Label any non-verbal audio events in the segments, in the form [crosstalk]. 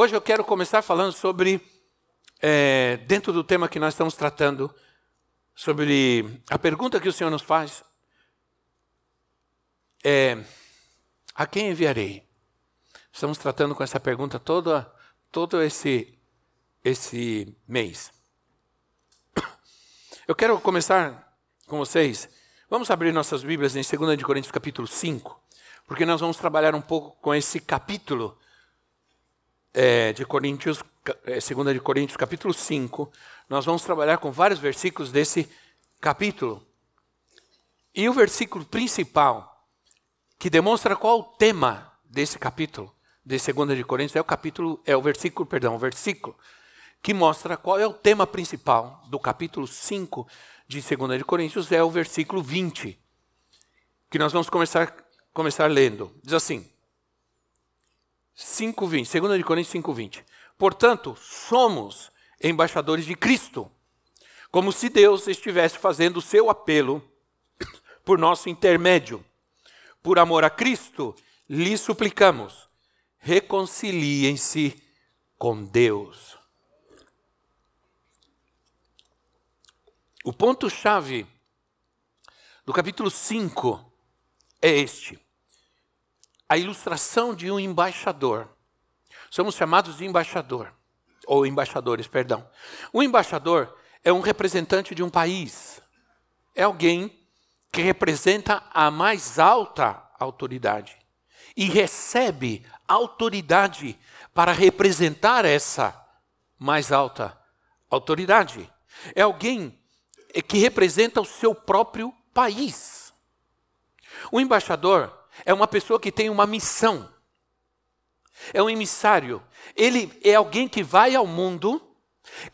Hoje eu quero começar falando sobre, é, dentro do tema que nós estamos tratando, sobre a pergunta que o Senhor nos faz: é, a quem enviarei? Estamos tratando com essa pergunta todo, todo esse, esse mês. Eu quero começar com vocês. Vamos abrir nossas Bíblias em 2 de Coríntios capítulo 5, porque nós vamos trabalhar um pouco com esse capítulo é, de Coríntios, é, 2 de Coríntios, capítulo 5, nós vamos trabalhar com vários versículos desse capítulo. E o versículo principal, que demonstra qual o tema desse capítulo, de 2 de Coríntios, é o capítulo, é o versículo, perdão, o versículo que mostra qual é o tema principal do capítulo 5 de 2 de Coríntios, é o versículo 20, que nós vamos começar, começar lendo. Diz assim: 5:20, 2 de Coríntios 5:20. Portanto, somos embaixadores de Cristo, como se Deus estivesse fazendo o seu apelo por nosso intermédio. Por amor a Cristo, lhe suplicamos: reconciliem-se com Deus. O ponto-chave do capítulo 5 é este a ilustração de um embaixador. Somos chamados de embaixador, ou embaixadores, perdão. O embaixador é um representante de um país. É alguém que representa a mais alta autoridade e recebe autoridade para representar essa mais alta autoridade. É alguém que representa o seu próprio país. O embaixador é uma pessoa que tem uma missão. É um emissário. Ele é alguém que vai ao mundo,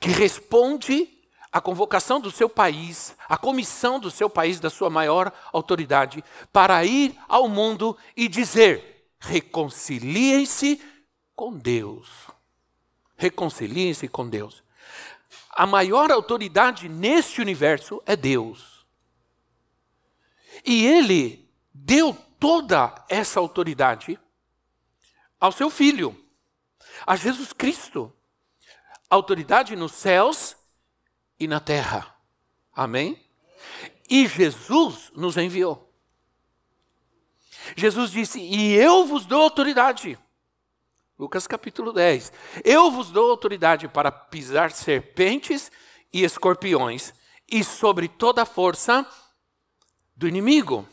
que responde à convocação do seu país, à comissão do seu país, da sua maior autoridade, para ir ao mundo e dizer: reconciliem-se com Deus. Reconciliem-se com Deus. A maior autoridade neste universo é Deus. E ele deu toda essa autoridade ao seu filho, a Jesus Cristo. Autoridade nos céus e na terra. Amém? E Jesus nos enviou. Jesus disse: E eu vos dou autoridade. Lucas capítulo 10. Eu vos dou autoridade para pisar serpentes e escorpiões e sobre toda a força do inimigo.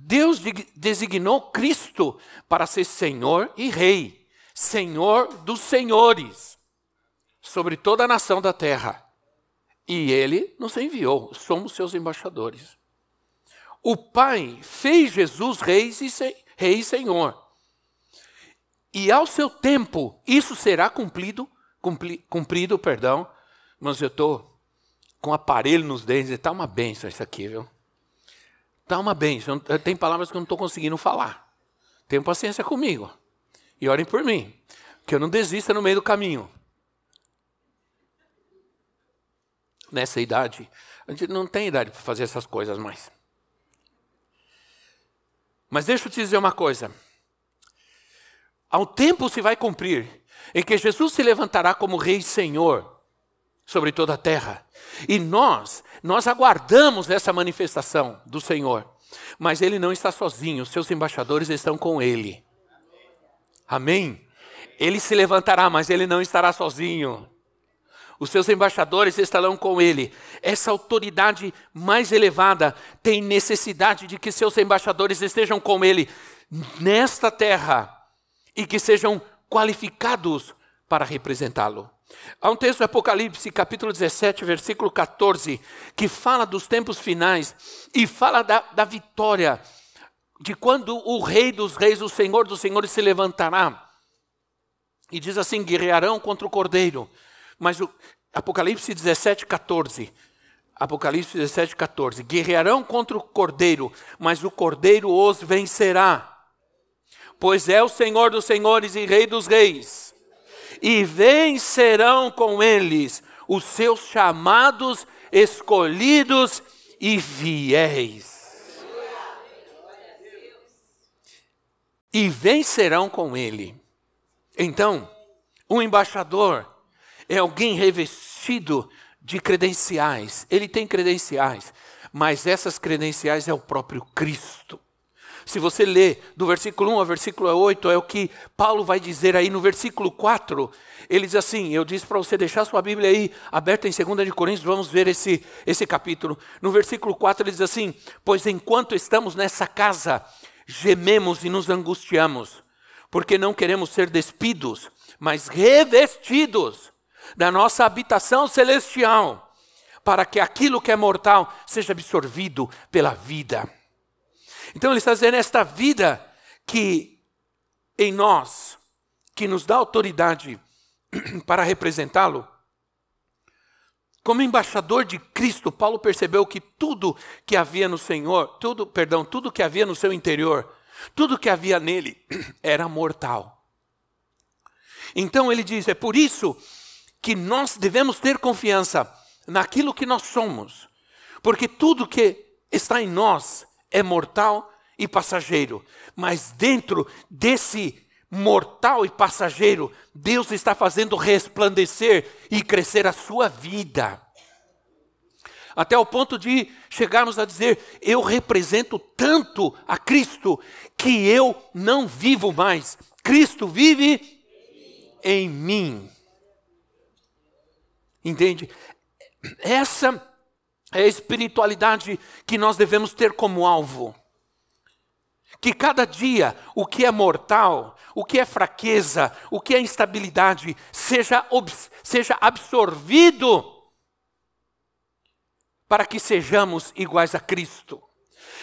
Deus designou Cristo para ser Senhor e Rei, Senhor dos senhores, sobre toda a nação da terra. E Ele nos enviou, somos seus embaixadores. O Pai fez Jesus rei e, Senhor. E ao seu tempo, isso será cumprido, cumpri, cumprido, perdão, mas eu estou com aparelho nos dentes, está uma benção isso aqui, viu? Está uma bênção. Tem palavras que eu não estou conseguindo falar. Tenham paciência comigo. E orem por mim. Que eu não desista no meio do caminho. Nessa idade, a gente não tem idade para fazer essas coisas mais. Mas deixa eu te dizer uma coisa. Ao tempo se vai cumprir em que Jesus se levantará como Rei e Senhor sobre toda a terra. E nós, nós aguardamos essa manifestação do Senhor. Mas ele não está sozinho, seus embaixadores estão com ele. Amém? Ele se levantará, mas ele não estará sozinho. Os seus embaixadores estarão com ele. Essa autoridade mais elevada tem necessidade de que seus embaixadores estejam com ele nesta terra e que sejam qualificados para representá-lo. Há um texto do Apocalipse, capítulo 17, versículo 14, que fala dos tempos finais e fala da, da vitória, de quando o Rei dos Reis, o Senhor dos Senhores se levantará. E diz assim: guerrearão contra o cordeiro. Mas o Apocalipse 17, 14. Apocalipse 17, 14. Guerrearão contra o cordeiro, mas o cordeiro os vencerá. Pois é o Senhor dos senhores e Rei dos reis. E vencerão com eles os seus chamados, escolhidos e fiéis. E vencerão com ele. Então, um embaixador é alguém revestido de credenciais. Ele tem credenciais, mas essas credenciais é o próprio Cristo. Se você ler do versículo 1 ao versículo 8, é o que Paulo vai dizer aí no versículo 4. Ele diz assim: Eu disse para você deixar sua Bíblia aí aberta em 2 de Coríntios, vamos ver esse, esse capítulo. No versículo 4 ele diz assim: Pois enquanto estamos nessa casa, gememos e nos angustiamos, porque não queremos ser despidos, mas revestidos da nossa habitação celestial, para que aquilo que é mortal seja absorvido pela vida. Então ele está dizendo: esta vida que em nós, que nos dá autoridade [clears throat] para representá-lo, como embaixador de Cristo, Paulo percebeu que tudo que havia no Senhor, tudo, perdão, tudo que havia no seu interior, tudo que havia nele [clears throat] era mortal. Então ele diz: é por isso que nós devemos ter confiança naquilo que nós somos, porque tudo que está em nós é mortal e passageiro, mas dentro desse mortal e passageiro, Deus está fazendo resplandecer e crescer a sua vida. Até o ponto de chegarmos a dizer: Eu represento tanto a Cristo que eu não vivo mais, Cristo vive em mim. Entende? Essa é a espiritualidade que nós devemos ter como alvo. Que cada dia o que é mortal, o que é fraqueza, o que é instabilidade, seja, seja absorvido para que sejamos iguais a Cristo.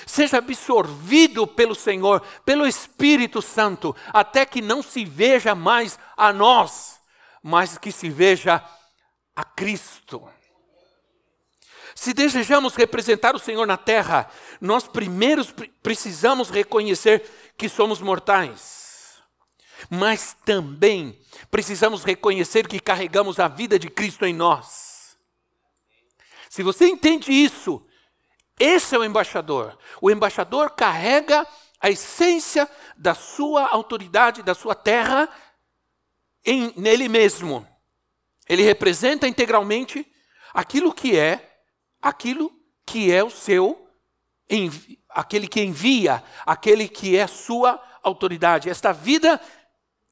Seja absorvido pelo Senhor, pelo Espírito Santo, até que não se veja mais a nós, mas que se veja a Cristo. Se desejamos representar o Senhor na terra, nós primeiros precisamos reconhecer que somos mortais. Mas também precisamos reconhecer que carregamos a vida de Cristo em nós. Se você entende isso, esse é o embaixador. O embaixador carrega a essência da sua autoridade, da sua terra, em, nele mesmo. Ele representa integralmente aquilo que é, aquilo que é o seu, aquele que envia, aquele que é sua autoridade. Esta vida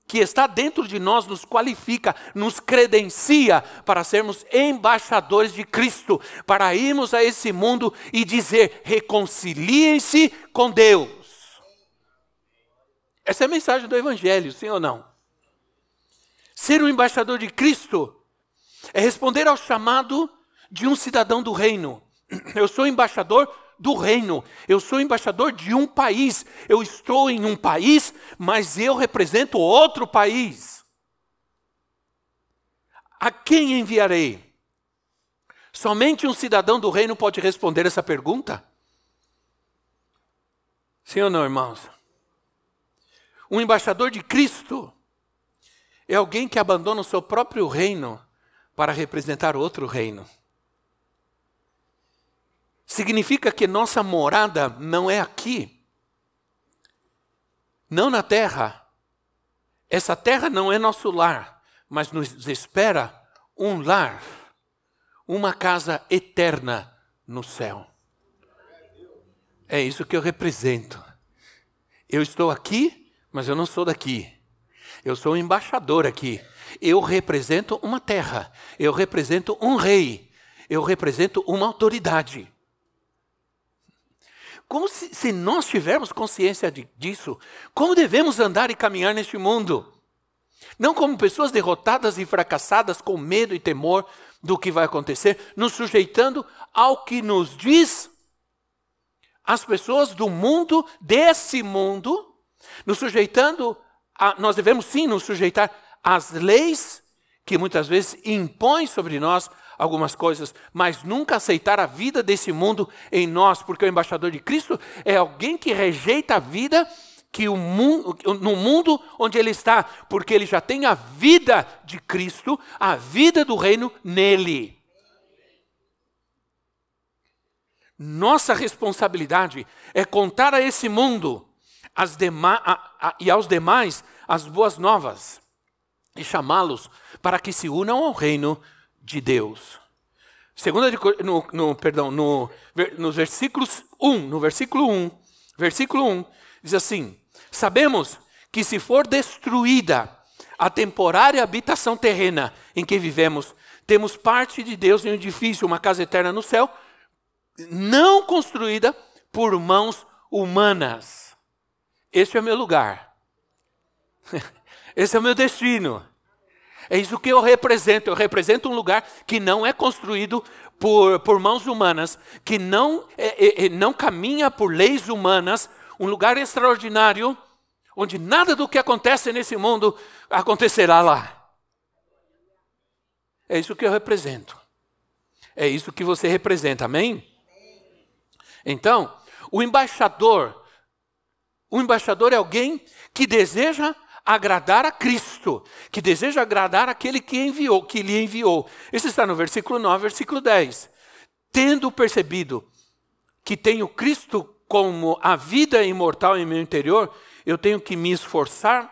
que está dentro de nós nos qualifica, nos credencia para sermos embaixadores de Cristo, para irmos a esse mundo e dizer: reconciliem-se com Deus. Essa é a mensagem do Evangelho, sim ou não? Ser um embaixador de Cristo é responder ao chamado de um cidadão do reino. Eu sou embaixador do reino, eu sou embaixador de um país. Eu estou em um país, mas eu represento outro país. A quem enviarei? Somente um cidadão do reino pode responder essa pergunta? Sim ou não, irmãos? Um embaixador de Cristo é alguém que abandona o seu próprio reino para representar outro reino. Significa que nossa morada não é aqui, não na terra. Essa terra não é nosso lar, mas nos espera um lar, uma casa eterna no céu. É isso que eu represento. Eu estou aqui, mas eu não sou daqui. Eu sou um embaixador aqui. Eu represento uma terra. Eu represento um rei. Eu represento uma autoridade. Como se, se nós tivermos consciência de, disso, como devemos andar e caminhar neste mundo? Não como pessoas derrotadas e fracassadas com medo e temor do que vai acontecer, nos sujeitando ao que nos diz as pessoas do mundo, desse mundo, nos sujeitando a, nós devemos sim nos sujeitar as leis que muitas vezes impõem sobre nós algumas coisas, mas nunca aceitar a vida desse mundo em nós, porque o embaixador de Cristo é alguém que rejeita a vida que o mundo, no mundo onde ele está, porque ele já tem a vida de Cristo, a vida do reino nele. Nossa responsabilidade é contar a esse mundo as a, a, e aos demais as boas novas e chamá-los para que se unam ao reino de Deus. Segunda de, no, no, perdão, no, nos versículos 1, no versículo 1, versículo 1, diz assim: Sabemos que se for destruída a temporária habitação terrena em que vivemos, temos parte de Deus em um edifício, uma casa eterna no céu, não construída por mãos humanas. Este é o meu lugar. [laughs] Esse é o meu destino. É isso que eu represento. Eu represento um lugar que não é construído por, por mãos humanas, que não, é, é, é, não caminha por leis humanas, um lugar extraordinário, onde nada do que acontece nesse mundo acontecerá lá. É isso que eu represento. É isso que você representa, amém? Então, o embaixador, o embaixador é alguém que deseja agradar a Cristo, que deseja agradar aquele que enviou, que lhe enviou. Isso está no versículo 9, versículo 10. Tendo percebido que tenho Cristo como a vida imortal em meu interior, eu tenho que me esforçar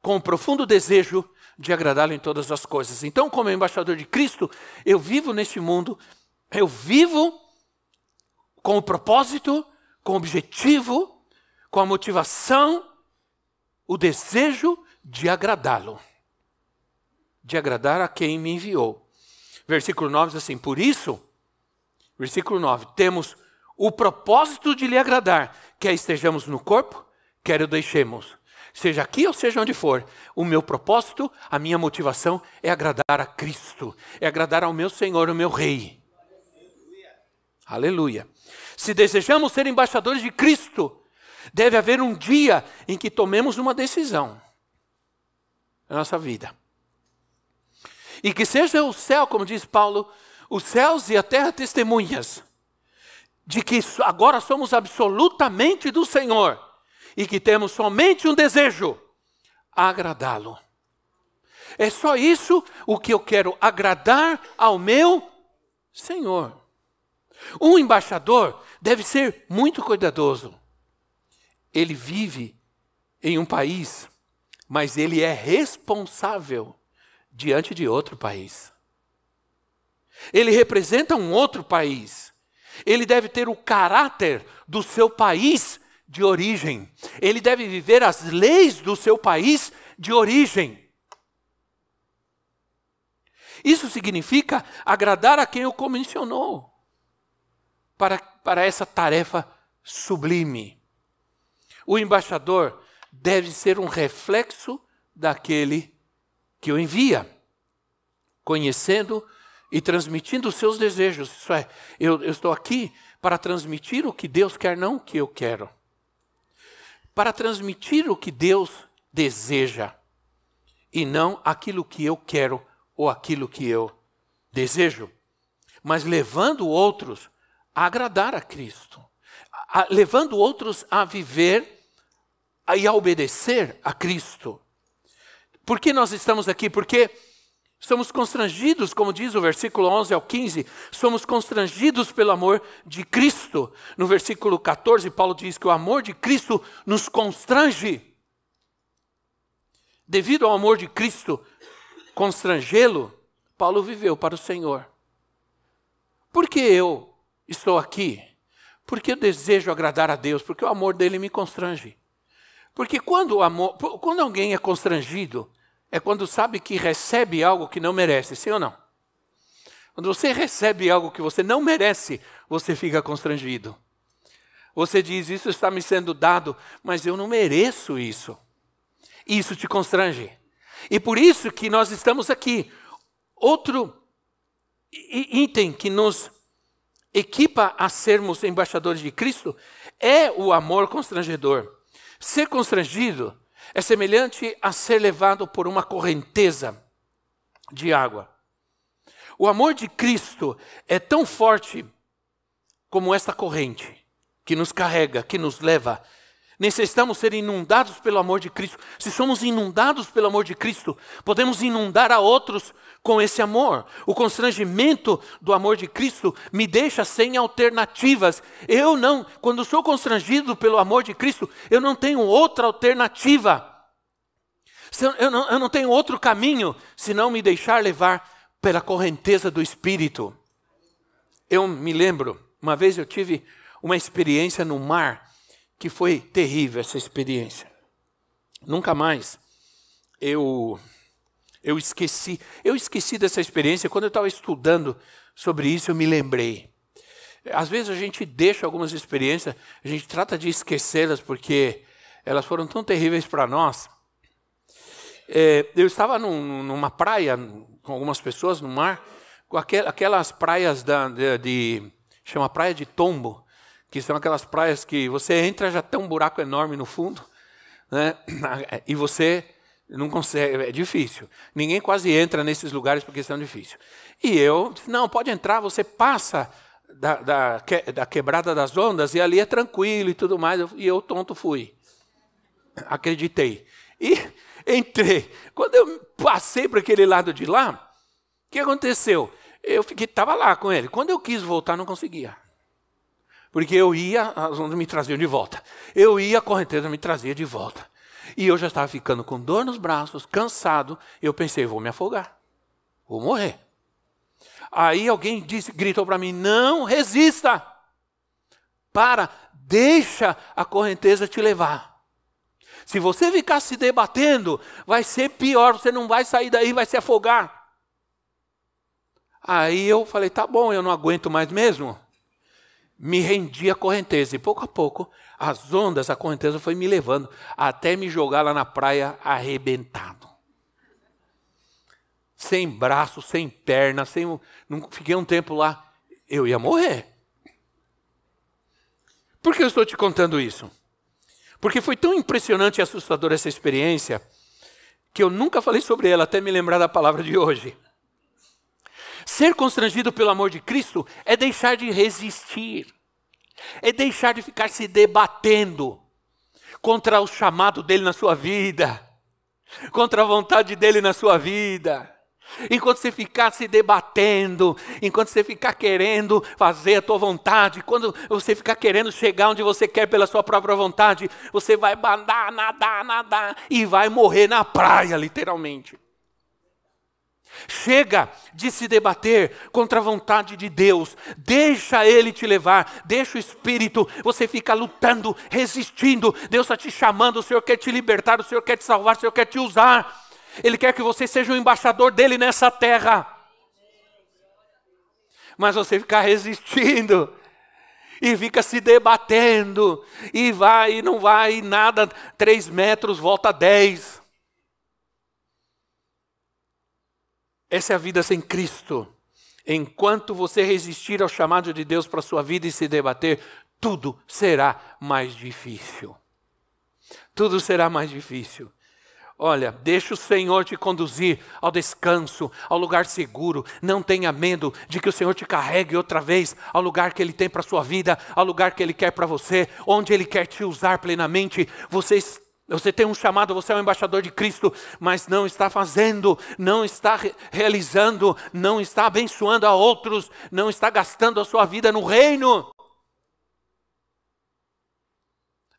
com um profundo desejo de agradá-lo em todas as coisas. Então, como embaixador de Cristo, eu vivo neste mundo, eu vivo com o propósito, com o objetivo, com a motivação o desejo de agradá-lo, de agradar a quem me enviou. Versículo 9 diz assim: Por isso, versículo 9, temos o propósito de lhe agradar, quer estejamos no corpo, quer o deixemos. Seja aqui ou seja onde for, o meu propósito, a minha motivação é agradar a Cristo, é agradar ao meu Senhor, o meu Rei. Aleluia. Aleluia. Se desejamos ser embaixadores de Cristo, Deve haver um dia em que tomemos uma decisão na nossa vida. E que seja o céu, como diz Paulo, os céus e a terra testemunhas de que agora somos absolutamente do Senhor e que temos somente um desejo: agradá-lo. É só isso o que eu quero agradar ao meu Senhor. Um embaixador deve ser muito cuidadoso ele vive em um país, mas ele é responsável diante de outro país. Ele representa um outro país. Ele deve ter o caráter do seu país de origem. Ele deve viver as leis do seu país de origem. Isso significa agradar a quem o comissionou para, para essa tarefa sublime. O embaixador deve ser um reflexo daquele que o envia, conhecendo e transmitindo os seus desejos. Isso é, eu, eu estou aqui para transmitir o que Deus quer, não o que eu quero. Para transmitir o que Deus deseja e não aquilo que eu quero ou aquilo que eu desejo, mas levando outros a agradar a Cristo a, levando outros a viver e a obedecer a Cristo. Por que nós estamos aqui? Porque somos constrangidos, como diz o versículo 11 ao 15, somos constrangidos pelo amor de Cristo. No versículo 14, Paulo diz que o amor de Cristo nos constrange. Devido ao amor de Cristo constrangê-lo, Paulo viveu para o Senhor. Por que eu estou aqui? Porque eu desejo agradar a Deus, porque o amor dele me constrange. Porque quando, o amor, quando alguém é constrangido, é quando sabe que recebe algo que não merece, sim ou não? Quando você recebe algo que você não merece, você fica constrangido. Você diz: Isso está me sendo dado, mas eu não mereço isso. Isso te constrange. E por isso que nós estamos aqui. Outro item que nos equipa a sermos embaixadores de Cristo é o amor constrangedor. Ser constrangido é semelhante a ser levado por uma correnteza de água. O amor de Cristo é tão forte como esta corrente que nos carrega, que nos leva. Necessitamos ser inundados pelo amor de Cristo. Se somos inundados pelo amor de Cristo, podemos inundar a outros com esse amor. O constrangimento do amor de Cristo me deixa sem alternativas. Eu não, quando sou constrangido pelo amor de Cristo, eu não tenho outra alternativa. Eu não, eu não tenho outro caminho senão me deixar levar pela correnteza do Espírito. Eu me lembro, uma vez eu tive uma experiência no mar que foi terrível essa experiência. Nunca mais eu eu esqueci, eu esqueci dessa experiência quando eu estava estudando sobre isso, eu me lembrei. Às vezes a gente deixa algumas experiências, a gente trata de esquecê-las porque elas foram tão terríveis para nós. É, eu estava num, numa praia com algumas pessoas no mar, com aquelas praias da, de, de, chama praia de Tombo, que são aquelas praias que você entra já tem um buraco enorme no fundo, né? [clears throat] E você não consegue, é difícil. Ninguém quase entra nesses lugares porque são difíceis. E eu, não, pode entrar, você passa da, da, da quebrada das ondas e ali é tranquilo e tudo mais. E eu, tonto, fui. Acreditei. E [laughs] entrei. Quando eu passei para aquele lado de lá, o que aconteceu? Eu fiquei, estava lá com ele. Quando eu quis voltar, não conseguia. Porque eu ia, as ondas me traziam de volta. Eu ia, a correnteza me trazia de volta. E eu já estava ficando com dor nos braços, cansado. Eu pensei, vou me afogar. Vou morrer. Aí alguém disse, gritou para mim: não resista. Para, deixa a correnteza te levar. Se você ficar se debatendo, vai ser pior, você não vai sair daí, vai se afogar. Aí eu falei: tá bom, eu não aguento mais mesmo me rendi à correnteza. E pouco a pouco, as ondas, a correnteza foi me levando até me jogar lá na praia arrebentado. Sem braço, sem perna, sem. Não, fiquei um tempo lá. Eu ia morrer. Por que eu estou te contando isso? Porque foi tão impressionante e assustadora essa experiência que eu nunca falei sobre ela até me lembrar da palavra de hoje. Ser constrangido pelo amor de Cristo é deixar de resistir, é deixar de ficar se debatendo contra o chamado dele na sua vida, contra a vontade dele na sua vida. Enquanto você ficar se debatendo, enquanto você ficar querendo fazer a tua vontade, quando você ficar querendo chegar onde você quer pela sua própria vontade, você vai nadar, nadar, nadar e vai morrer na praia, literalmente. Chega de se debater contra a vontade de Deus. Deixa Ele te levar. Deixa o Espírito. Você fica lutando, resistindo. Deus está te chamando. O Senhor quer te libertar. O Senhor quer te salvar. O Senhor quer te usar. Ele quer que você seja o embaixador dele nessa terra. Mas você fica resistindo. E fica se debatendo. E vai e não vai. E nada. Três metros, volta dez. Essa é a vida sem Cristo. Enquanto você resistir ao chamado de Deus para a sua vida e se debater, tudo será mais difícil. Tudo será mais difícil. Olha, deixa o Senhor te conduzir ao descanso, ao lugar seguro. Não tenha medo de que o Senhor te carregue outra vez ao lugar que Ele tem para a sua vida, ao lugar que Ele quer para você, onde Ele quer te usar plenamente. Você você tem um chamado, você é um embaixador de Cristo, mas não está fazendo, não está realizando, não está abençoando a outros, não está gastando a sua vida no reino.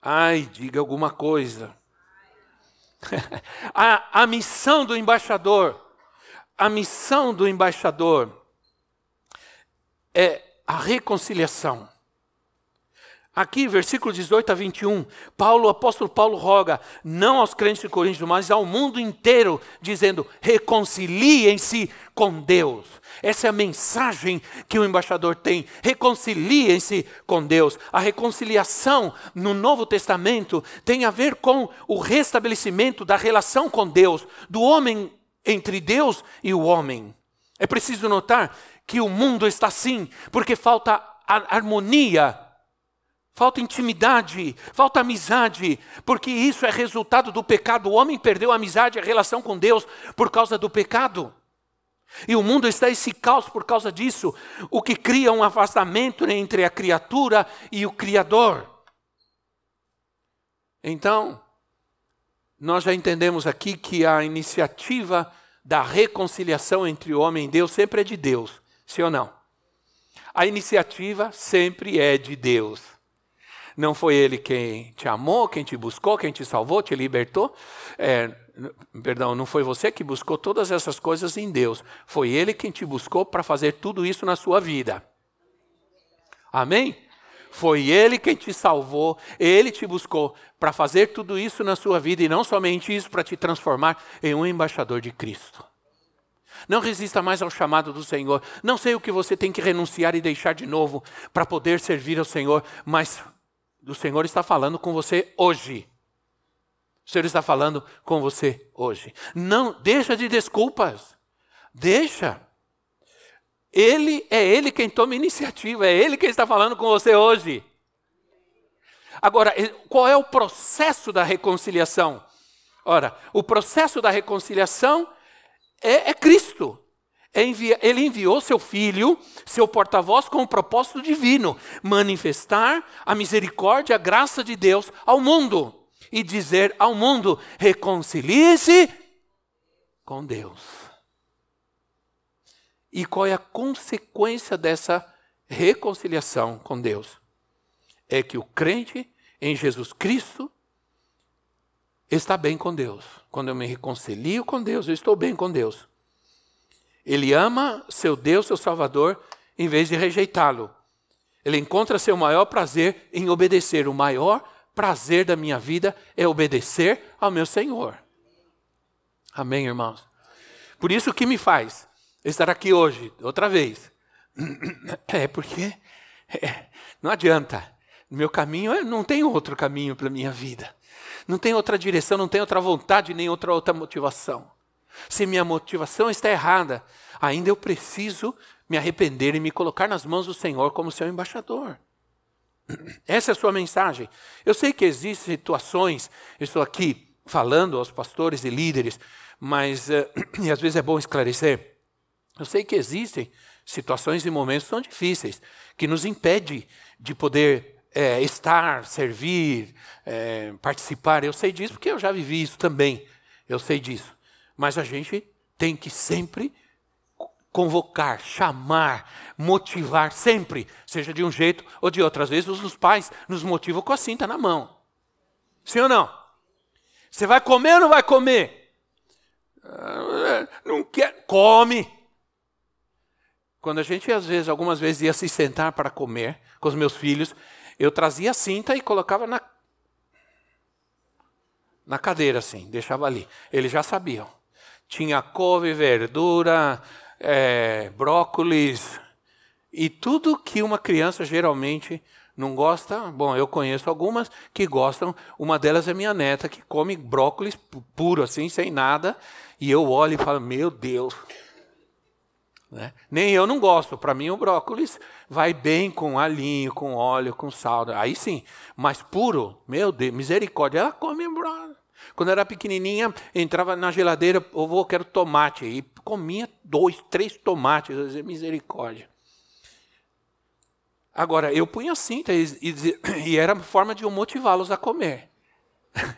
Ai, diga alguma coisa. [laughs] a, a missão do embaixador, a missão do embaixador é a reconciliação. Aqui, versículo 18 a 21, Paulo, o apóstolo Paulo roga, não aos crentes de Corinto, mas ao mundo inteiro, dizendo: reconciliem-se com Deus. Essa é a mensagem que o embaixador tem. Reconciliem-se com Deus. A reconciliação no Novo Testamento tem a ver com o restabelecimento da relação com Deus, do homem entre Deus e o homem. É preciso notar que o mundo está assim, porque falta harmonia falta intimidade, falta amizade, porque isso é resultado do pecado. O homem perdeu a amizade, a relação com Deus por causa do pecado. E o mundo está esse caos por causa disso, o que cria um afastamento entre a criatura e o Criador. Então, nós já entendemos aqui que a iniciativa da reconciliação entre o homem e Deus sempre é de Deus, sim ou não? A iniciativa sempre é de Deus. Não foi Ele quem te amou, quem te buscou, quem te salvou, te libertou. É, perdão, não foi você que buscou todas essas coisas em Deus. Foi Ele quem te buscou para fazer tudo isso na sua vida. Amém? Foi Ele quem te salvou, Ele te buscou para fazer tudo isso na sua vida e não somente isso para te transformar em um embaixador de Cristo. Não resista mais ao chamado do Senhor. Não sei o que você tem que renunciar e deixar de novo para poder servir ao Senhor, mas o Senhor está falando com você hoje. O Senhor está falando com você hoje. Não, deixa de desculpas. Deixa. Ele é ele quem toma iniciativa, é ele quem está falando com você hoje. Agora, qual é o processo da reconciliação? Ora, o processo da reconciliação é, é Cristo. Ele enviou seu filho, seu porta-voz, com o propósito divino: manifestar a misericórdia, a graça de Deus ao mundo e dizer ao mundo: reconcilie-se com Deus. E qual é a consequência dessa reconciliação com Deus? É que o crente em Jesus Cristo está bem com Deus. Quando eu me reconcilio com Deus, eu estou bem com Deus. Ele ama seu Deus, seu Salvador, em vez de rejeitá-lo. Ele encontra seu maior prazer em obedecer. O maior prazer da minha vida é obedecer ao meu Senhor. Amém, irmãos? Por isso que me faz estar aqui hoje, outra vez. [clears throat] É porque é, não adianta. Meu caminho não tem outro caminho para minha vida. Não tem outra direção, não tem outra vontade, nem outra outra motivação. Se minha motivação está errada, ainda eu preciso me arrepender e me colocar nas mãos do Senhor como seu embaixador. [clears throat] Essa é a sua mensagem. Eu sei que existem situações, estou aqui falando aos pastores e líderes, mas uh, [clears throat] e às vezes é bom esclarecer. Eu sei que existem situações e momentos tão difíceis que nos impede de poder é, estar, servir, é, participar. Eu sei disso porque eu já vivi isso também. Eu sei disso. Mas a gente tem que sempre convocar, chamar, motivar, sempre, seja de um jeito ou de outro. Às vezes os pais nos motivam com a cinta na mão. Sim ou não? Você vai comer ou não vai comer? Ah, não quer, come. Quando a gente, às vezes, algumas vezes ia se sentar para comer com os meus filhos, eu trazia a cinta e colocava na, na cadeira, assim, deixava ali. Eles já sabiam. Tinha couve, verdura, é, brócolis e tudo que uma criança geralmente não gosta. Bom, eu conheço algumas que gostam. Uma delas é minha neta, que come brócolis puro, assim, sem nada. E eu olho e falo: Meu Deus. Né? Nem eu não gosto. Para mim, o brócolis vai bem com alinho, com óleo, com sal. Aí sim. Mas puro, meu Deus, misericórdia. Ela come brócolis. Quando era pequenininha, entrava na geladeira, eu vou, quero tomate. E comia dois, três tomates, eu dizia, misericórdia. Agora, eu punha cinta e, e, [clears throat] e era forma de eu motivá-los a comer. [laughs]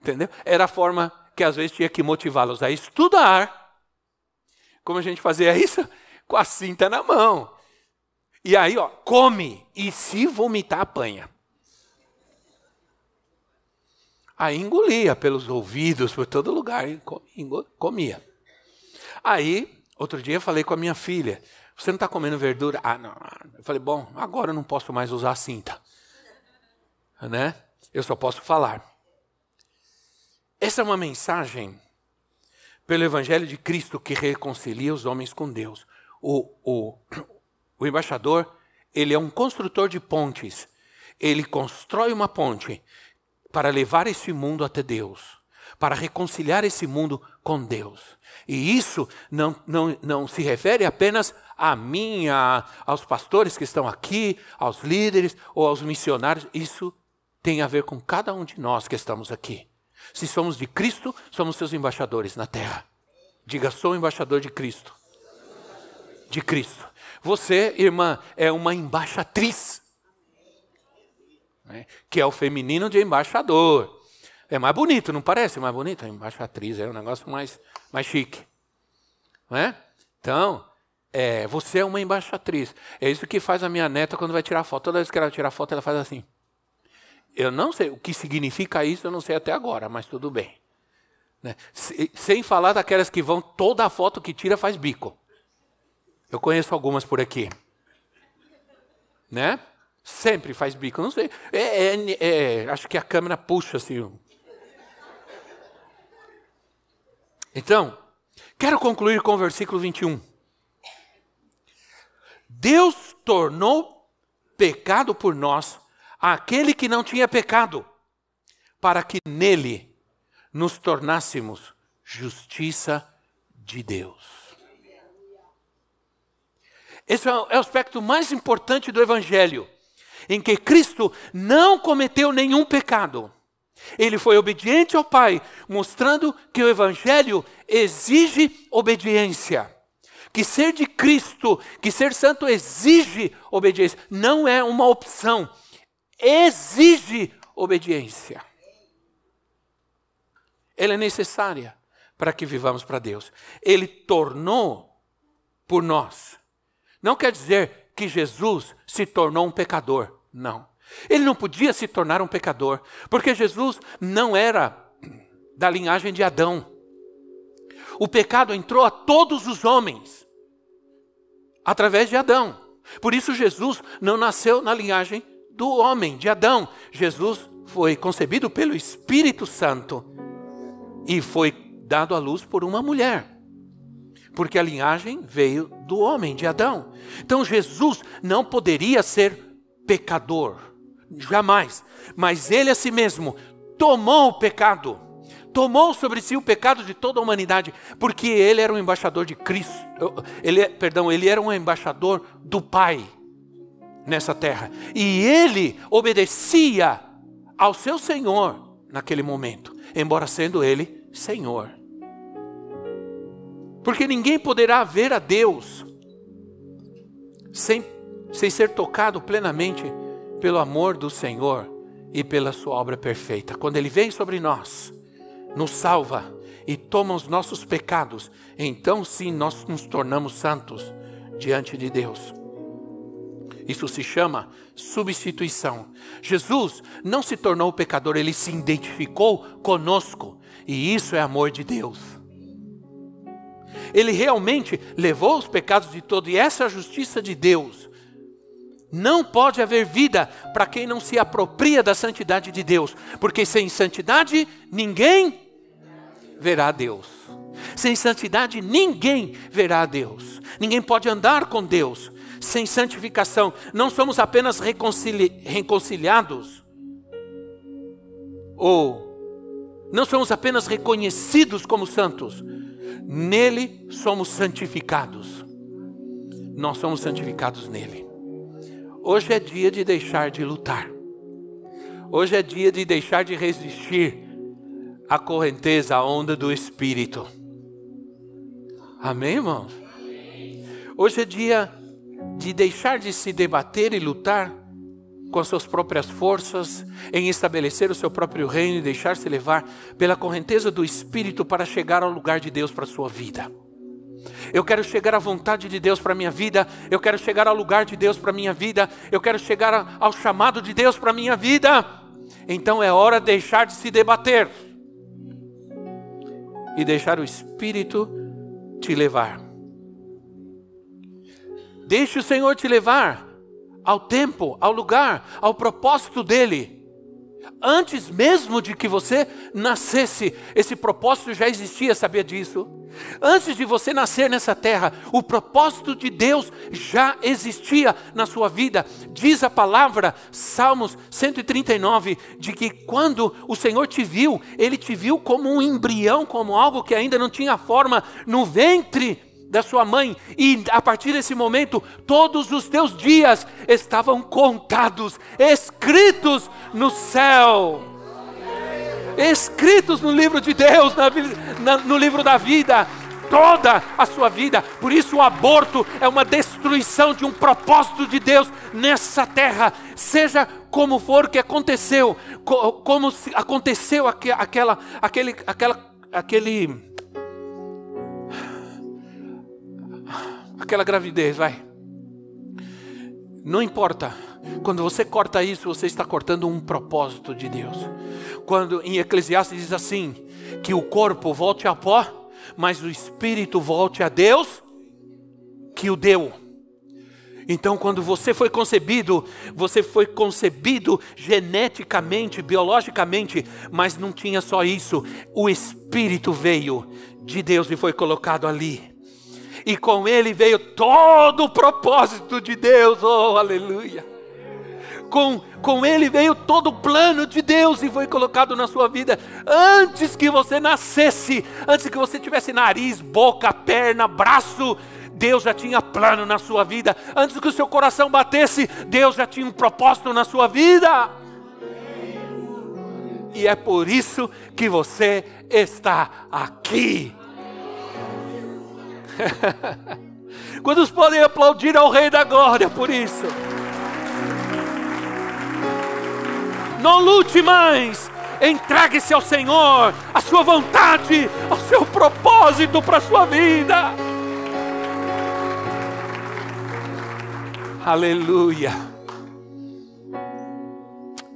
Entendeu? Era a forma que às vezes tinha que motivá-los a estudar. Como a gente fazia isso? Com a cinta na mão. E aí, ó, come. E se vomitar, apanha. Aí engolia pelos ouvidos, por todo lugar, comia. Aí, outro dia eu falei com a minha filha, você não está comendo verdura? Ah, não. Eu falei, bom, agora eu não posso mais usar cinta. Né? Eu só posso falar. Essa é uma mensagem pelo Evangelho de Cristo que reconcilia os homens com Deus. O, o, o embaixador, ele é um construtor de pontes. Ele constrói uma ponte para levar esse mundo até Deus, para reconciliar esse mundo com Deus. E isso não, não, não se refere apenas a mim, a, aos pastores que estão aqui, aos líderes ou aos missionários. Isso tem a ver com cada um de nós que estamos aqui. Se somos de Cristo, somos seus embaixadores na terra. Diga, sou embaixador de Cristo. De Cristo. Você, irmã, é uma embaixatriz. Né? Que é o feminino de embaixador. É mais bonito, não parece mais bonito? Embaixatriz é um negócio mais, mais chique. Não é? Então, é, você é uma embaixatriz. É isso que faz a minha neta quando vai tirar foto. Toda vez que ela tirar foto, ela faz assim. Eu não sei o que significa isso, eu não sei até agora, mas tudo bem. Né? Sem falar daquelas que vão, toda foto que tira faz bico. Eu conheço algumas por aqui. Né? Sempre faz bico. Não sei. É, é, é, acho que a câmera puxa assim. Então, quero concluir com o versículo 21. Deus tornou pecado por nós aquele que não tinha pecado, para que nele nos tornássemos justiça de Deus. Esse é, é o aspecto mais importante do Evangelho, em que Cristo não cometeu nenhum pecado. Ele foi obediente ao Pai, mostrando que o Evangelho exige obediência. Que ser de Cristo, que ser santo exige obediência, não é uma opção, exige obediência. Ela é necessária para que vivamos para Deus. Ele tornou por nós. Não quer dizer que Jesus se tornou um pecador. Não. Ele não podia se tornar um pecador, porque Jesus não era da linhagem de Adão. O pecado entrou a todos os homens através de Adão. Por isso Jesus não nasceu na linhagem do homem, de Adão. Jesus foi concebido pelo Espírito Santo e foi dado à luz por uma mulher. Porque a linhagem veio do homem, de Adão. Então Jesus não poderia ser pecador, jamais. Mas ele a si mesmo tomou o pecado, tomou sobre si o pecado de toda a humanidade, porque ele era um embaixador de Cristo. Ele, perdão, ele era um embaixador do Pai nessa terra. E ele obedecia ao seu Senhor naquele momento, embora sendo ele Senhor. Porque ninguém poderá ver a Deus sem, sem ser tocado plenamente pelo amor do Senhor e pela sua obra perfeita. Quando ele vem sobre nós, nos salva e toma os nossos pecados, então sim nós nos tornamos santos diante de Deus. Isso se chama substituição. Jesus não se tornou pecador, ele se identificou conosco. E isso é amor de Deus. Ele realmente levou os pecados de todo, e essa é a justiça de Deus. Não pode haver vida para quem não se apropria da santidade de Deus, porque sem santidade ninguém verá a Deus. Sem santidade ninguém verá a Deus. Ninguém pode andar com Deus sem santificação. Não somos apenas reconcili reconciliados, ou não somos apenas reconhecidos como santos, nele somos santificados. Nós somos santificados nele. Hoje é dia de deixar de lutar. Hoje é dia de deixar de resistir à correnteza, à onda do Espírito. Amém, irmãos? Hoje é dia de deixar de se debater e lutar com suas próprias forças, em estabelecer o seu próprio reino e deixar-se levar pela correnteza do Espírito para chegar ao lugar de Deus para a sua vida. Eu quero chegar à vontade de Deus para a minha vida, eu quero chegar ao lugar de Deus para a minha vida, eu quero chegar ao chamado de Deus para a minha vida. Então é hora de deixar de se debater e deixar o Espírito te levar. Deixe o Senhor te levar ao tempo, ao lugar, ao propósito dele. Antes mesmo de que você nascesse, esse propósito já existia, sabia disso? Antes de você nascer nessa terra, o propósito de Deus já existia na sua vida. Diz a palavra, Salmos 139, de que quando o Senhor te viu, Ele te viu como um embrião, como algo que ainda não tinha forma no ventre da sua mãe, e a partir desse momento, todos os teus dias estavam contados, escritos no céu, escritos no livro de Deus, na, na, no livro da vida, toda a sua vida. Por isso, o aborto é uma destruição de um propósito de Deus nessa terra, seja como for que aconteceu, como aconteceu aquela, aquele, aquela, aquele aquela gravidez, vai. Não importa. Quando você corta isso, você está cortando um propósito de Deus. Quando em Eclesiastes diz assim: que o corpo volte a pó, mas o espírito volte a Deus que o deu. Então, quando você foi concebido, você foi concebido geneticamente, biologicamente, mas não tinha só isso. O Espírito veio de Deus e foi colocado ali e com ele veio todo o propósito de Deus, oh aleluia. Com, com ele veio todo o plano de Deus e foi colocado na sua vida antes que você nascesse, antes que você tivesse nariz, boca, perna, braço. Deus já tinha plano na sua vida. Antes que o seu coração batesse, Deus já tinha um propósito na sua vida. E é por isso que você está aqui. [laughs] Quantos podem aplaudir ao Rei da Glória por isso? Não lute mais. Entregue-se ao Senhor, a sua vontade, ao seu propósito para a sua vida. Aleluia.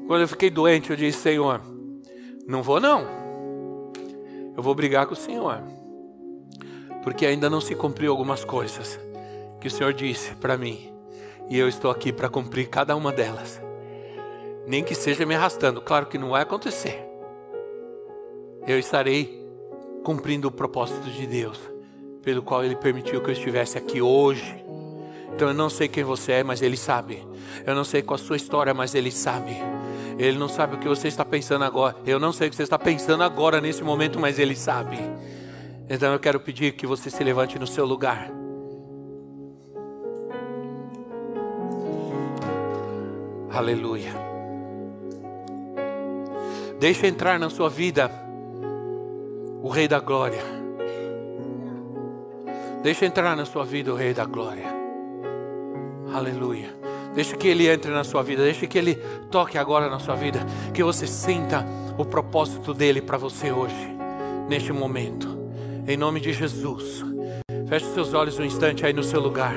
Quando eu fiquei doente, eu disse: Senhor, não vou não. Eu vou brigar com o Senhor porque ainda não se cumpriu algumas coisas que o Senhor disse para mim, e eu estou aqui para cumprir cada uma delas. Nem que seja me arrastando, claro que não vai acontecer. Eu estarei cumprindo o propósito de Deus, pelo qual Ele permitiu que eu estivesse aqui hoje. Então eu não sei quem você é, mas Ele sabe. Eu não sei qual a sua história, mas Ele sabe. Ele não sabe o que você está pensando agora. Eu não sei o que você está pensando agora nesse momento, mas Ele sabe. Então eu quero pedir que você se levante no seu lugar. Aleluia. Deixa entrar na sua vida o Rei da Glória. Deixa entrar na sua vida o Rei da Glória. Aleluia. Deixa que Ele entre na sua vida. Deixa que Ele toque agora na sua vida. Que você sinta o propósito dele para você hoje, neste momento em nome de Jesus. Feche seus olhos um instante aí no seu lugar.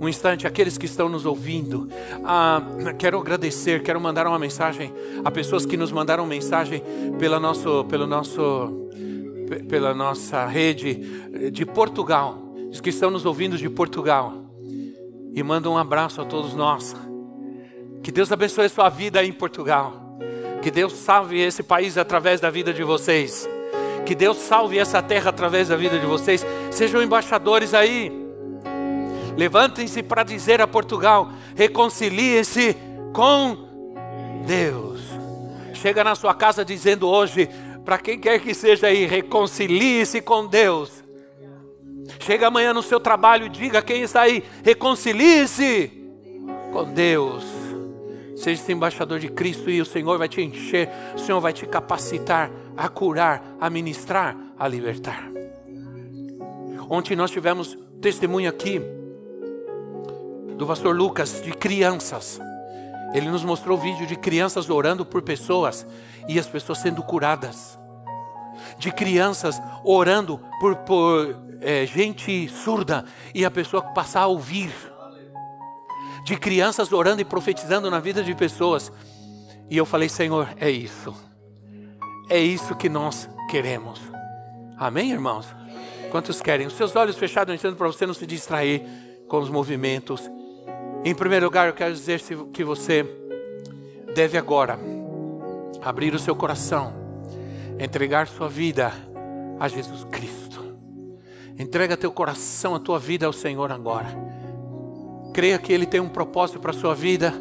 Um instante, aqueles que estão nos ouvindo. Ah, quero agradecer, quero mandar uma mensagem a pessoas que nos mandaram mensagem pela, nosso, pelo nosso, pela nossa rede de Portugal. Os que estão nos ouvindo de Portugal. E manda um abraço a todos nós. Que Deus abençoe a sua vida aí em Portugal. Que Deus salve esse país através da vida de vocês. Que Deus salve essa terra através da vida de vocês. Sejam embaixadores aí. Levantem-se para dizer a Portugal: reconciliem-se com Deus. Chega na sua casa dizendo hoje, para quem quer que seja aí, reconcilie-se com Deus. Chega amanhã no seu trabalho e diga quem está aí, reconcilie-se com Deus. Seja esse embaixador de Cristo e o Senhor vai te encher, o Senhor vai te capacitar a curar, a ministrar, a libertar. Ontem nós tivemos testemunho aqui do pastor Lucas de crianças. Ele nos mostrou vídeo de crianças orando por pessoas e as pessoas sendo curadas. De crianças orando por, por é, gente surda e a pessoa passar a ouvir. De crianças orando e profetizando na vida de pessoas. E eu falei, Senhor, é isso. É isso que nós queremos. Amém, irmãos? Quantos querem? Os seus olhos fechados, entendo para você não se distrair com os movimentos. Em primeiro lugar, eu quero dizer que você deve agora abrir o seu coração, entregar sua vida a Jesus Cristo. Entrega teu coração, a tua vida ao Senhor agora. Creia que Ele tem um propósito para a sua vida.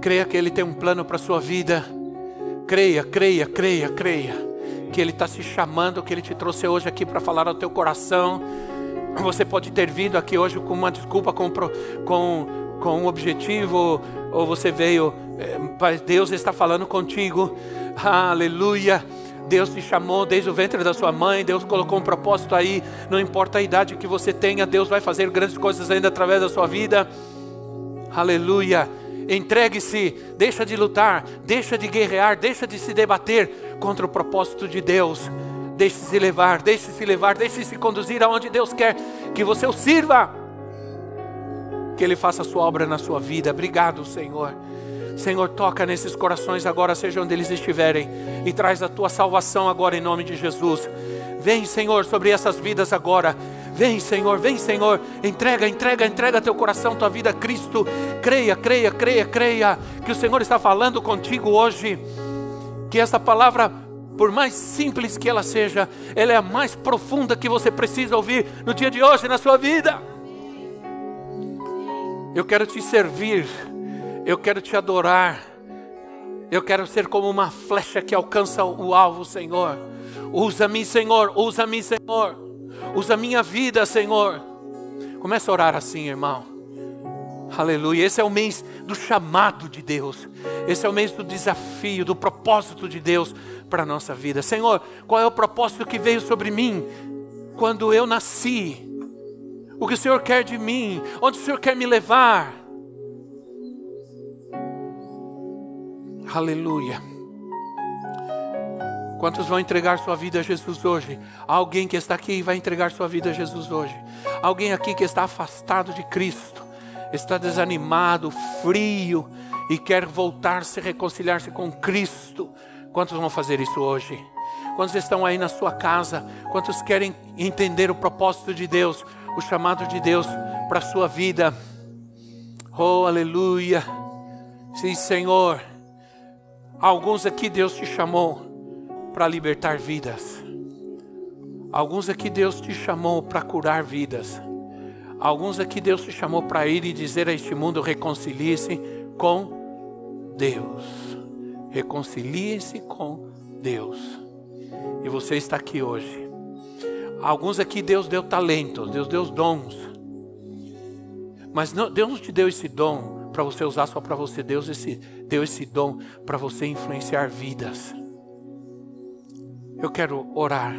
Creia que Ele tem um plano para a sua vida. Creia, creia, creia, creia. Que Ele está se chamando, que Ele te trouxe hoje aqui para falar ao teu coração. Você pode ter vindo aqui hoje com uma desculpa, com, com, com um objetivo, ou você veio, é, Deus está falando contigo. Aleluia. Deus te chamou desde o ventre da sua mãe, Deus colocou um propósito aí, não importa a idade que você tenha, Deus vai fazer grandes coisas ainda através da sua vida. Aleluia. Entregue-se, deixa de lutar, deixa de guerrear, deixa de se debater contra o propósito de Deus. Deixe-se levar, deixe-se levar, deixe-se conduzir aonde Deus quer que você o sirva. Que Ele faça a sua obra na sua vida. Obrigado, Senhor. Senhor, toca nesses corações agora, seja onde eles estiverem, e traz a tua salvação agora em nome de Jesus. Vem, Senhor, sobre essas vidas agora. Vem, Senhor, vem, Senhor. Entrega, entrega, entrega teu coração, tua vida a Cristo. Creia, creia, creia, creia que o Senhor está falando contigo hoje. Que essa palavra, por mais simples que ela seja, ela é a mais profunda que você precisa ouvir no dia de hoje na sua vida. Eu quero te servir eu quero te adorar. Eu quero ser como uma flecha que alcança o alvo, Senhor. Usa-me, Senhor. Usa-me, Senhor. Usa minha vida, Senhor. Começa a orar assim, irmão. Aleluia. Esse é o mês do chamado de Deus. Esse é o mês do desafio, do propósito de Deus para a nossa vida. Senhor, qual é o propósito que veio sobre mim quando eu nasci? O que o Senhor quer de mim? Onde o Senhor quer me levar? Aleluia. Quantos vão entregar sua vida a Jesus hoje? Alguém que está aqui vai entregar sua vida a Jesus hoje. Alguém aqui que está afastado de Cristo, está desanimado, frio e quer voltar-se, reconciliar-se com Cristo. Quantos vão fazer isso hoje? Quantos estão aí na sua casa? Quantos querem entender o propósito de Deus, o chamado de Deus para a sua vida? Oh, aleluia. Sim, Senhor. Alguns aqui Deus te chamou para libertar vidas. Alguns aqui Deus te chamou para curar vidas. Alguns aqui Deus te chamou para ir e dizer a este mundo: reconcilie-se com Deus. Reconcilie-se com Deus. E você está aqui hoje. Alguns aqui Deus deu talentos, Deus deu dons. Mas não, Deus não te deu esse dom para você usar só para você. Deus esse, deu esse dom para você influenciar vidas. Eu quero orar.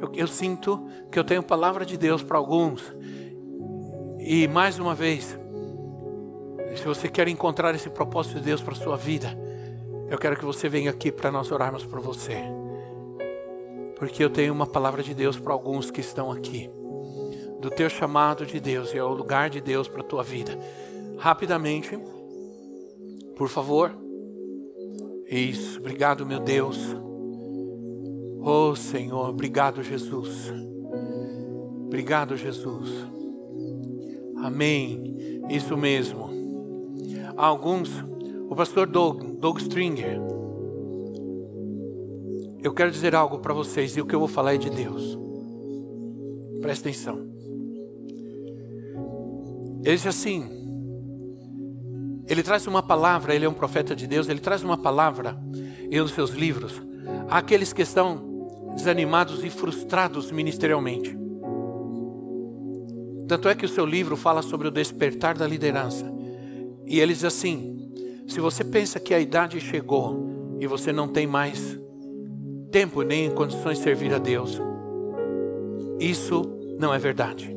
Eu, eu sinto que eu tenho palavra de Deus para alguns. E mais uma vez, se você quer encontrar esse propósito de Deus para sua vida, eu quero que você venha aqui para nós orarmos por você. Porque eu tenho uma palavra de Deus para alguns que estão aqui. Do teu chamado de Deus e é o lugar de Deus para a tua vida rapidamente, por favor. Isso, obrigado, meu Deus. Oh Senhor, obrigado, Jesus. Obrigado, Jesus. Amém. Isso mesmo. alguns, o pastor Doug, Doug Stringer. Eu quero dizer algo para vocês e o que eu vou falar é de Deus. Presta atenção. Ele diz assim: ele traz uma palavra, ele é um profeta de Deus, ele traz uma palavra em um dos seus livros àqueles que estão desanimados e frustrados ministerialmente. Tanto é que o seu livro fala sobre o despertar da liderança. E ele diz assim: se você pensa que a idade chegou e você não tem mais tempo nem condições de servir a Deus, isso não é verdade.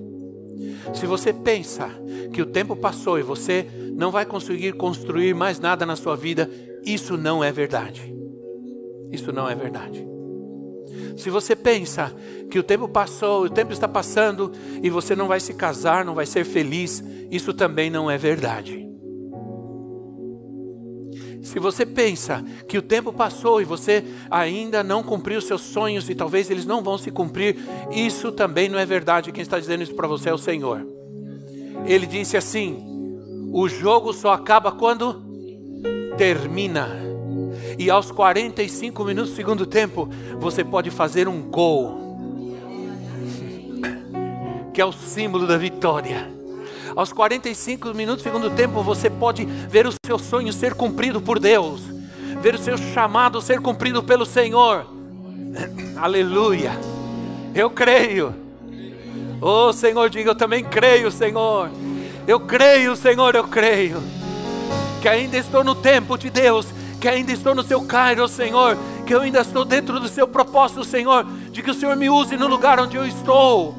Se você pensa que o tempo passou e você não vai conseguir construir mais nada na sua vida, isso não é verdade. Isso não é verdade. Se você pensa que o tempo passou, o tempo está passando e você não vai se casar, não vai ser feliz, isso também não é verdade. Se você pensa que o tempo passou e você ainda não cumpriu seus sonhos e talvez eles não vão se cumprir, isso também não é verdade. Quem está dizendo isso para você é o Senhor. Ele disse assim: o jogo só acaba quando termina. E aos 45 minutos do segundo tempo, você pode fazer um gol, que é o símbolo da vitória. Aos 45 minutos do segundo tempo, você pode ver o seu sonho ser cumprido por Deus, ver o seu chamado ser cumprido pelo Senhor. [coughs] Aleluia. Eu creio. Oh Senhor, diga, eu também creio, Senhor. Eu creio, Senhor, eu creio. Que ainda estou no tempo de Deus, que ainda estou no seu Cairo, Senhor, que eu ainda estou dentro do seu propósito, Senhor, de que o Senhor me use no lugar onde eu estou.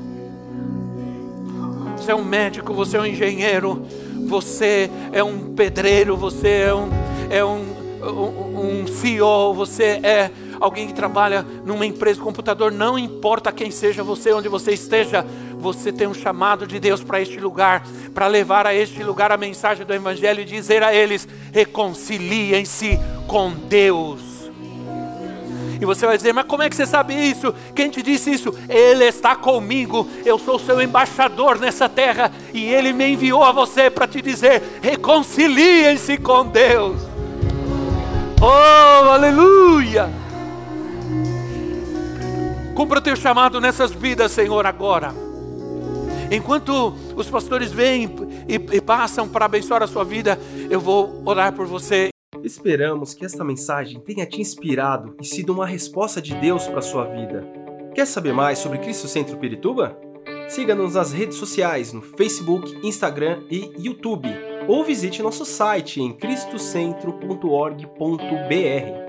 Você é um médico, você é um engenheiro, você é um pedreiro, você é um, é um, um, um CEO, você é alguém que trabalha numa empresa de computador, não importa quem seja você, onde você esteja, você tem um chamado de Deus para este lugar, para levar a este lugar a mensagem do Evangelho e dizer a eles: reconciliem-se com Deus. E você vai dizer, mas como é que você sabe isso? Quem te disse isso? Ele está comigo, eu sou seu embaixador nessa terra e ele me enviou a você para te dizer: reconciliem-se com Deus. Oh, aleluia! Cumpra o teu chamado nessas vidas, Senhor, agora. Enquanto os pastores vêm e, e passam para abençoar a sua vida, eu vou orar por você. Esperamos que esta mensagem tenha te inspirado e sido uma resposta de Deus para a sua vida. Quer saber mais sobre Cristo Centro Pirituba? Siga-nos nas redes sociais no Facebook, Instagram e YouTube, ou visite nosso site em cristocentro.org.br.